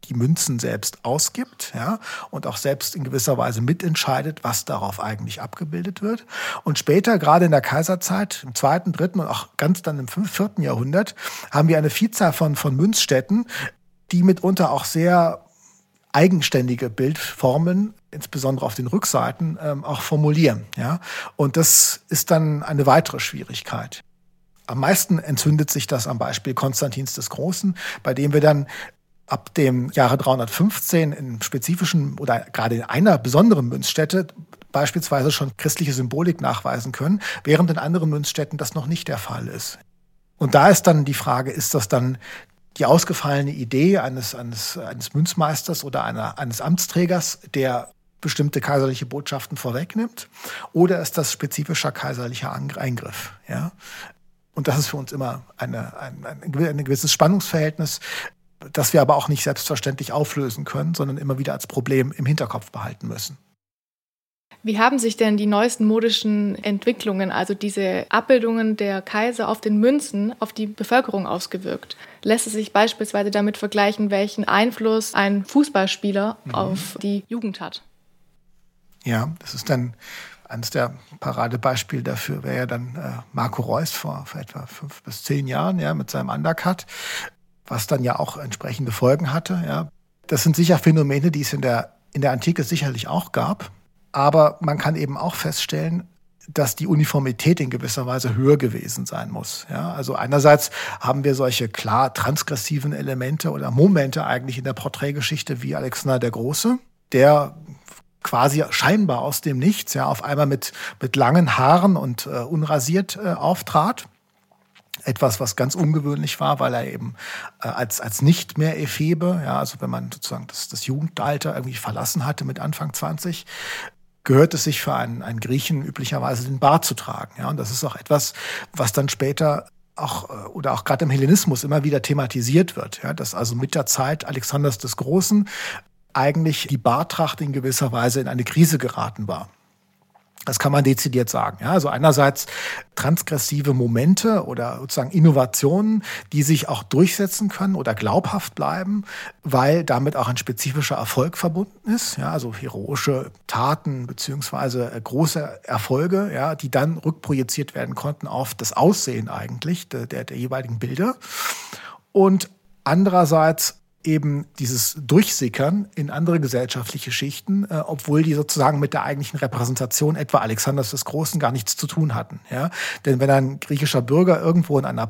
die Münzen selbst ausgibt, ja, und auch selbst in gewisser Weise mitentscheidet, was darauf eigentlich abgebildet wird. Und später, gerade in der Kaiserzeit, im zweiten, dritten und auch ganz dann im vierten Jahrhundert, haben wir eine Vielzahl von, von Münzstätten, die mitunter auch sehr eigenständige Bildformen, insbesondere auf den Rückseiten, ähm, auch formulieren. Ja? Und das ist dann eine weitere Schwierigkeit. Am meisten entzündet sich das am Beispiel Konstantins des Großen, bei dem wir dann ab dem Jahre 315 in spezifischen oder gerade in einer besonderen Münzstätte beispielsweise schon christliche Symbolik nachweisen können, während in anderen Münzstätten das noch nicht der Fall ist. Und da ist dann die Frage, ist das dann die ausgefallene Idee eines, eines, eines Münzmeisters oder einer, eines Amtsträgers, der bestimmte kaiserliche Botschaften vorwegnimmt, oder ist das spezifischer kaiserlicher Eingriff? Ja? Und das ist für uns immer eine, ein, ein gewisses Spannungsverhältnis, das wir aber auch nicht selbstverständlich auflösen können, sondern immer wieder als Problem im Hinterkopf behalten müssen. Wie haben sich denn die neuesten modischen Entwicklungen, also diese Abbildungen der Kaiser auf den Münzen, auf die Bevölkerung ausgewirkt? Lässt es sich beispielsweise damit vergleichen, welchen Einfluss ein Fußballspieler mhm. auf die Jugend hat? Ja, das ist dann eines der Paradebeispiele dafür wäre ja dann äh, Marco Reus vor, vor etwa fünf bis zehn Jahren, ja, mit seinem Undercut was dann ja auch entsprechende Folgen hatte. Ja. Das sind sicher Phänomene, die es in der, in der Antike sicherlich auch gab. Aber man kann eben auch feststellen, dass die Uniformität in gewisser Weise höher gewesen sein muss. Ja, also einerseits haben wir solche klar transgressiven Elemente oder Momente eigentlich in der Porträtgeschichte wie Alexander der Große, der quasi scheinbar aus dem Nichts ja auf einmal mit mit langen Haaren und äh, unrasiert äh, auftrat etwas, was ganz ungewöhnlich war, weil er eben äh, als, als nicht mehr Ephebe, ja, also wenn man sozusagen das, das Jugendalter irgendwie verlassen hatte mit Anfang 20, gehört es sich für einen, einen Griechen üblicherweise den Bart zu tragen. Ja, und das ist auch etwas, was dann später auch äh, oder auch gerade im Hellenismus immer wieder thematisiert wird, ja, dass also mit der Zeit Alexanders des Großen eigentlich die Bartracht in gewisser Weise in eine Krise geraten war. Das kann man dezidiert sagen. Ja, also einerseits transgressive Momente oder sozusagen Innovationen, die sich auch durchsetzen können oder glaubhaft bleiben, weil damit auch ein spezifischer Erfolg verbunden ist. Ja, also heroische Taten beziehungsweise äh, große Erfolge, ja, die dann rückprojiziert werden konnten auf das Aussehen eigentlich der, der, der jeweiligen Bilder. Und andererseits eben dieses Durchsickern in andere gesellschaftliche Schichten, äh, obwohl die sozusagen mit der eigentlichen Repräsentation etwa Alexanders des Großen gar nichts zu tun hatten. Ja? Denn wenn ein griechischer Bürger irgendwo in einer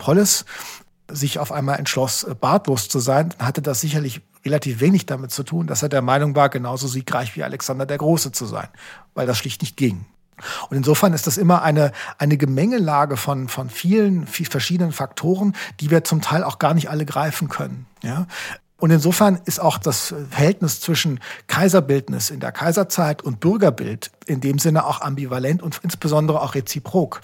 sich auf einmal entschloss, äh, bartlos zu sein, dann hatte das sicherlich relativ wenig damit zu tun, dass er der Meinung war, genauso siegreich wie Alexander der Große zu sein, weil das schlicht nicht ging. Und insofern ist das immer eine, eine Gemengelage von, von vielen, viel verschiedenen Faktoren, die wir zum Teil auch gar nicht alle greifen können. Ja? Und insofern ist auch das Verhältnis zwischen Kaiserbildnis in der Kaiserzeit und Bürgerbild in dem Sinne auch ambivalent und insbesondere auch reziprok.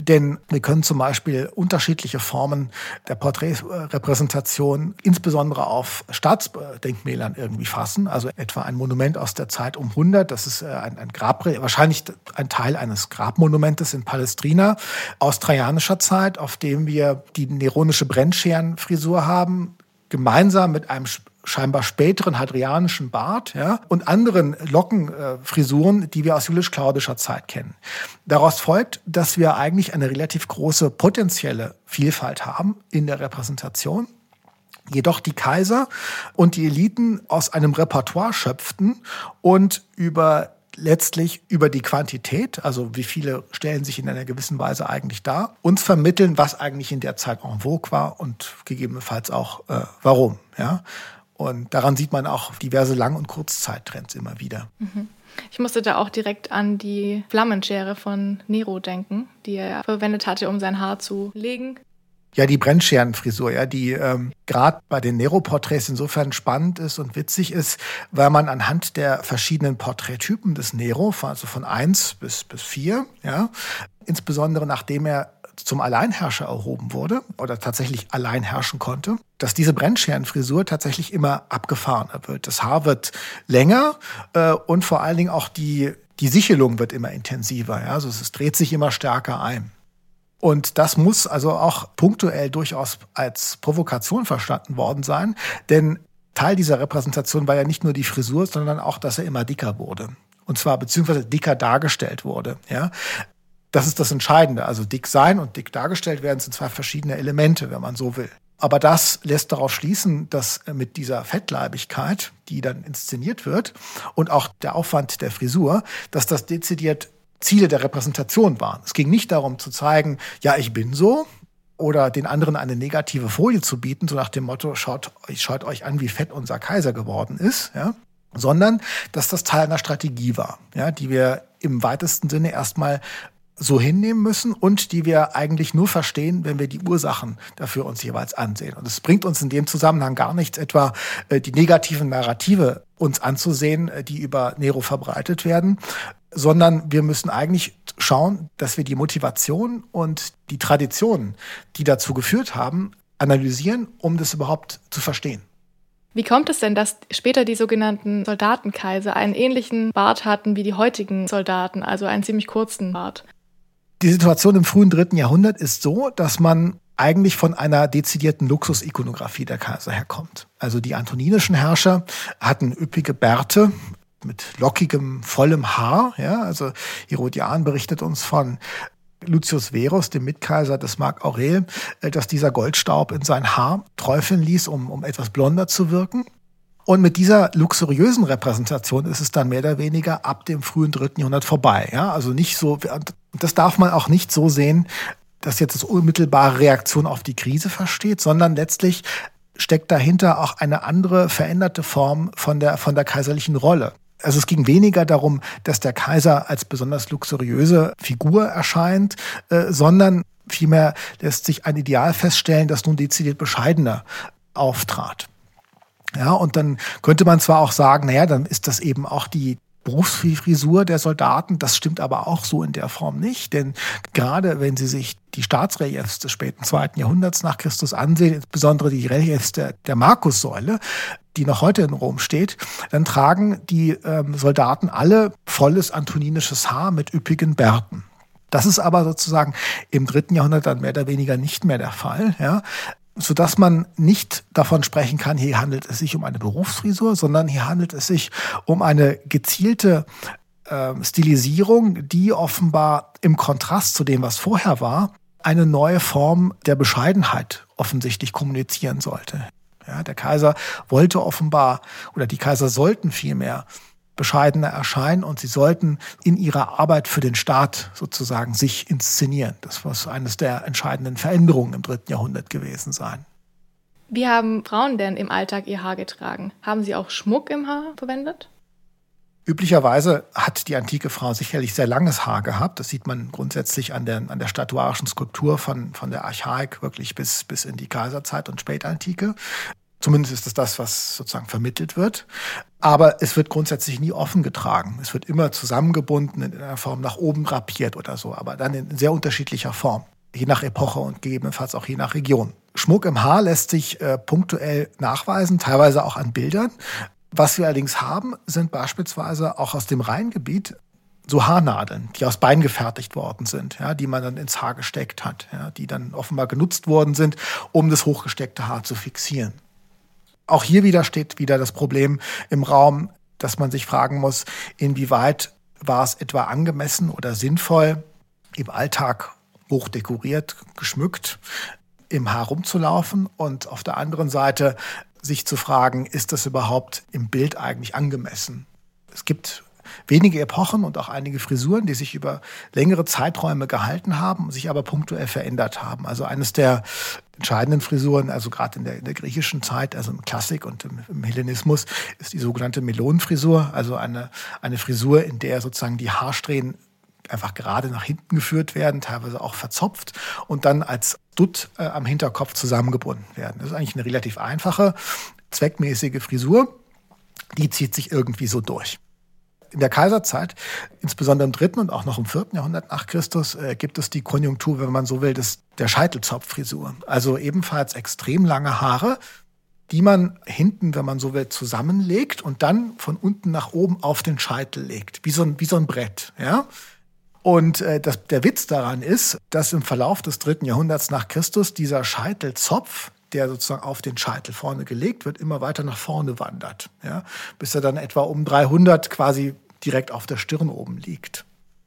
Denn wir können zum Beispiel unterschiedliche Formen der Porträtrepräsentation insbesondere auf Staatsdenkmälern irgendwie fassen. Also etwa ein Monument aus der Zeit um 100, das ist äh, ein, ein Grab, wahrscheinlich ein Teil eines Grabmonumentes in Palestrina aus trajanischer Zeit, auf dem wir die neronische Brennscherenfrisur haben, gemeinsam mit einem scheinbar späteren hadrianischen Bart ja, und anderen Lockenfrisuren, äh, die wir aus julisch-claudischer Zeit kennen. Daraus folgt, dass wir eigentlich eine relativ große potenzielle Vielfalt haben in der Repräsentation. Jedoch die Kaiser und die Eliten aus einem Repertoire schöpften und über letztlich über die Quantität, also wie viele stellen sich in einer gewissen Weise eigentlich dar, uns vermitteln, was eigentlich in der Zeit en vogue war und gegebenenfalls auch äh, warum. Ja? Und daran sieht man auch diverse Lang- und Kurzzeittrends immer wieder. Mhm. Ich musste da auch direkt an die Flammenschere von Nero denken, die er verwendet hatte, um sein Haar zu legen. Ja, die Brennscherenfrisur, ja, die ähm, gerade bei den Nero-Porträts insofern spannend ist und witzig ist, weil man anhand der verschiedenen Porträttypen des Nero, also von eins bis, bis vier, ja, insbesondere nachdem er zum Alleinherrscher erhoben wurde oder tatsächlich allein herrschen konnte, dass diese Brennscherenfrisur tatsächlich immer abgefahrener wird. Das Haar wird länger äh, und vor allen Dingen auch die, die Sichelung wird immer intensiver. Ja? Also es dreht sich immer stärker ein. Und das muss also auch punktuell durchaus als Provokation verstanden worden sein, denn Teil dieser Repräsentation war ja nicht nur die Frisur, sondern auch, dass er immer dicker wurde. Und zwar beziehungsweise dicker dargestellt wurde. Ja, das ist das Entscheidende. Also dick sein und dick dargestellt werden sind zwei verschiedene Elemente, wenn man so will. Aber das lässt darauf schließen, dass mit dieser Fettleibigkeit, die dann inszeniert wird, und auch der Aufwand der Frisur, dass das dezidiert Ziele der Repräsentation waren. Es ging nicht darum zu zeigen, ja, ich bin so, oder den anderen eine negative Folie zu bieten, so nach dem Motto, schaut, schaut euch an, wie fett unser Kaiser geworden ist, ja, sondern dass das Teil einer Strategie war, ja, die wir im weitesten Sinne erstmal so hinnehmen müssen und die wir eigentlich nur verstehen, wenn wir die Ursachen dafür uns jeweils ansehen. Und es bringt uns in dem Zusammenhang gar nichts, etwa äh, die negativen Narrative uns anzusehen, äh, die über Nero verbreitet werden, sondern wir müssen eigentlich schauen, dass wir die Motivation und die Traditionen, die dazu geführt haben, analysieren, um das überhaupt zu verstehen. Wie kommt es denn, dass später die sogenannten Soldatenkaiser einen ähnlichen Bart hatten wie die heutigen Soldaten, also einen ziemlich kurzen Bart? Die Situation im frühen dritten Jahrhundert ist so, dass man eigentlich von einer dezidierten Luxusikonografie der Kaiser herkommt. Also die antoninischen Herrscher hatten üppige Bärte, mit lockigem, vollem Haar. Ja, also Herodian berichtet uns von Lucius Verus, dem Mitkaiser des Mark Aurel, äh, dass dieser Goldstaub in sein Haar träufeln ließ, um, um etwas blonder zu wirken. Und mit dieser luxuriösen Repräsentation ist es dann mehr oder weniger ab dem frühen dritten Jahrhundert vorbei. Ja, also nicht so, das darf man auch nicht so sehen, dass jetzt das unmittelbare Reaktion auf die Krise versteht, sondern letztlich steckt dahinter auch eine andere veränderte Form von der, von der kaiserlichen Rolle. Also es ging weniger darum, dass der Kaiser als besonders luxuriöse Figur erscheint, äh, sondern vielmehr lässt sich ein Ideal feststellen, das nun dezidiert bescheidener auftrat. Ja, und dann könnte man zwar auch sagen, naja, dann ist das eben auch die, Berufsfrisur der Soldaten. Das stimmt aber auch so in der Form nicht, denn gerade wenn Sie sich die Staatsreliefs des späten zweiten Jahrhunderts nach Christus ansehen, insbesondere die Reliefs der, der Markussäule, die noch heute in Rom steht, dann tragen die ähm, Soldaten alle volles antoninisches Haar mit üppigen Bärten. Das ist aber sozusagen im dritten Jahrhundert dann mehr oder weniger nicht mehr der Fall. Ja sodass man nicht davon sprechen kann, hier handelt es sich um eine Berufsfrisur, sondern hier handelt es sich um eine gezielte äh, Stilisierung, die offenbar im Kontrast zu dem, was vorher war, eine neue Form der Bescheidenheit offensichtlich kommunizieren sollte. Ja, der Kaiser wollte offenbar, oder die Kaiser sollten vielmehr bescheidener erscheinen und sie sollten in ihrer Arbeit für den Staat sozusagen sich inszenieren. Das muss eines der entscheidenden Veränderungen im dritten Jahrhundert gewesen sein. Wie haben Frauen denn im Alltag ihr Haar getragen? Haben sie auch Schmuck im Haar verwendet? Üblicherweise hat die antike Frau sicherlich sehr langes Haar gehabt. Das sieht man grundsätzlich an der, an der statuarischen Skulptur von, von der Archaik wirklich bis, bis in die Kaiserzeit und Spätantike. Zumindest ist es das, was sozusagen vermittelt wird. Aber es wird grundsätzlich nie offen getragen. Es wird immer zusammengebunden in einer Form nach oben rapiert oder so, aber dann in sehr unterschiedlicher Form. Je nach Epoche und gegebenenfalls auch je nach Region. Schmuck im Haar lässt sich äh, punktuell nachweisen, teilweise auch an Bildern. Was wir allerdings haben, sind beispielsweise auch aus dem Rheingebiet so Haarnadeln, die aus Bein gefertigt worden sind, ja, die man dann ins Haar gesteckt hat, ja, die dann offenbar genutzt worden sind, um das hochgesteckte Haar zu fixieren. Auch hier wieder steht wieder das Problem im Raum, dass man sich fragen muss, inwieweit war es etwa angemessen oder sinnvoll, im Alltag hoch dekoriert, geschmückt, im Haar rumzulaufen und auf der anderen Seite sich zu fragen, ist das überhaupt im Bild eigentlich angemessen? Es gibt wenige Epochen und auch einige Frisuren, die sich über längere Zeiträume gehalten haben, sich aber punktuell verändert haben. Also eines der entscheidenden Frisuren, also gerade in der, in der griechischen Zeit, also im Klassik und im, im Hellenismus, ist die sogenannte Melonenfrisur, also eine, eine Frisur, in der sozusagen die Haarsträhnen einfach gerade nach hinten geführt werden, teilweise auch verzopft und dann als Dutt äh, am Hinterkopf zusammengebunden werden. Das ist eigentlich eine relativ einfache, zweckmäßige Frisur. Die zieht sich irgendwie so durch. In der Kaiserzeit, insbesondere im dritten und auch noch im vierten Jahrhundert nach Christus, äh, gibt es die Konjunktur, wenn man so will, des, der Scheitelzopffrisur. Also ebenfalls extrem lange Haare, die man hinten, wenn man so will, zusammenlegt und dann von unten nach oben auf den Scheitel legt, wie so ein, wie so ein Brett. Ja? Und äh, das, der Witz daran ist, dass im Verlauf des dritten Jahrhunderts nach Christus dieser Scheitelzopf, der sozusagen auf den Scheitel vorne gelegt wird, immer weiter nach vorne wandert, ja, bis er dann etwa um 300 quasi direkt auf der Stirn oben liegt.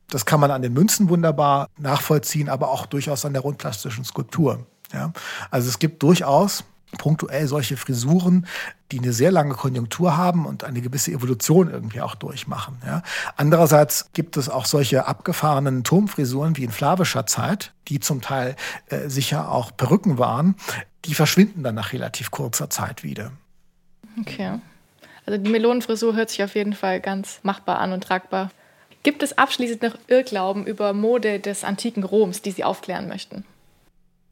Das kann man an den Münzen wunderbar nachvollziehen, aber auch durchaus an der rundplastischen Skulptur. Ja. Also es gibt durchaus punktuell solche Frisuren, die eine sehr lange Konjunktur haben und eine gewisse Evolution irgendwie auch durchmachen. Ja. Andererseits gibt es auch solche abgefahrenen Turmfrisuren wie in flavischer Zeit, die zum Teil äh, sicher auch Perücken waren, die verschwinden dann nach relativ kurzer Zeit wieder. Okay. Also die Melonenfrisur hört sich auf jeden Fall ganz machbar an und tragbar. Gibt es abschließend noch Irrglauben über Mode des antiken Roms, die Sie aufklären möchten?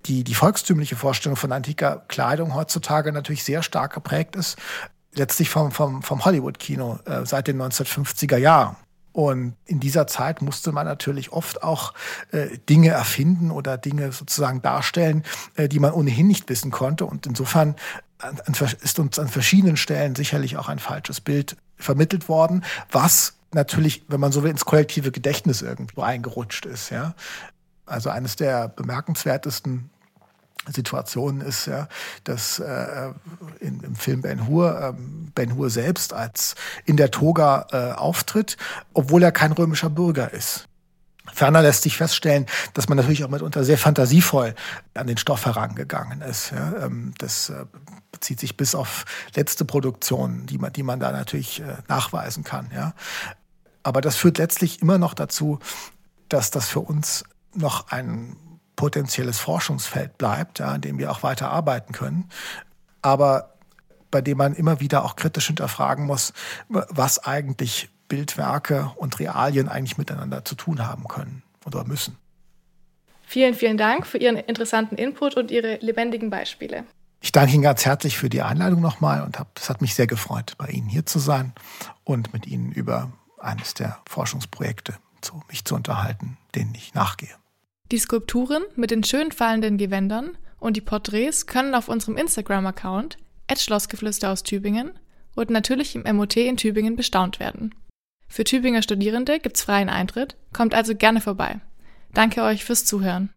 Die, die volkstümliche Vorstellung von antiker Kleidung heutzutage natürlich sehr stark geprägt ist, letztlich vom, vom, vom Hollywood-Kino äh, seit den 1950er Jahren. Und in dieser Zeit musste man natürlich oft auch äh, Dinge erfinden oder Dinge sozusagen darstellen, äh, die man ohnehin nicht wissen konnte. Und insofern an, an, ist uns an verschiedenen Stellen sicherlich auch ein falsches Bild vermittelt worden, was natürlich, wenn man so will, ins kollektive Gedächtnis irgendwo eingerutscht ist. Ja? Also eines der bemerkenswertesten Situationen ist ja, dass äh, in, im Film Ben Hur äh, Ben Hur selbst als in der Toga äh, auftritt, obwohl er kein römischer Bürger ist. Ferner lässt sich feststellen, dass man natürlich auch mitunter sehr fantasievoll an den Stoff herangegangen ist. Ja. Ähm, das äh, bezieht sich bis auf letzte Produktionen, die man, die man da natürlich äh, nachweisen kann. Ja. Aber das führt letztlich immer noch dazu, dass das für uns noch ein potenzielles Forschungsfeld bleibt, ja, an dem wir auch weiter arbeiten können, aber bei dem man immer wieder auch kritisch hinterfragen muss, was eigentlich Bildwerke und Realien eigentlich miteinander zu tun haben können oder müssen. Vielen, vielen Dank für Ihren interessanten Input und Ihre lebendigen Beispiele. Ich danke Ihnen ganz herzlich für die Einladung nochmal und es hat mich sehr gefreut, bei Ihnen hier zu sein und mit Ihnen über eines der Forschungsprojekte zu, mich zu unterhalten, denen ich nachgehe. Die Skulpturen mit den schön fallenden Gewändern und die Porträts können auf unserem Instagram-Account Schlossgeflüster aus Tübingen und natürlich im MOT in Tübingen bestaunt werden. Für Tübinger Studierende gibt's freien Eintritt, kommt also gerne vorbei. Danke euch fürs Zuhören.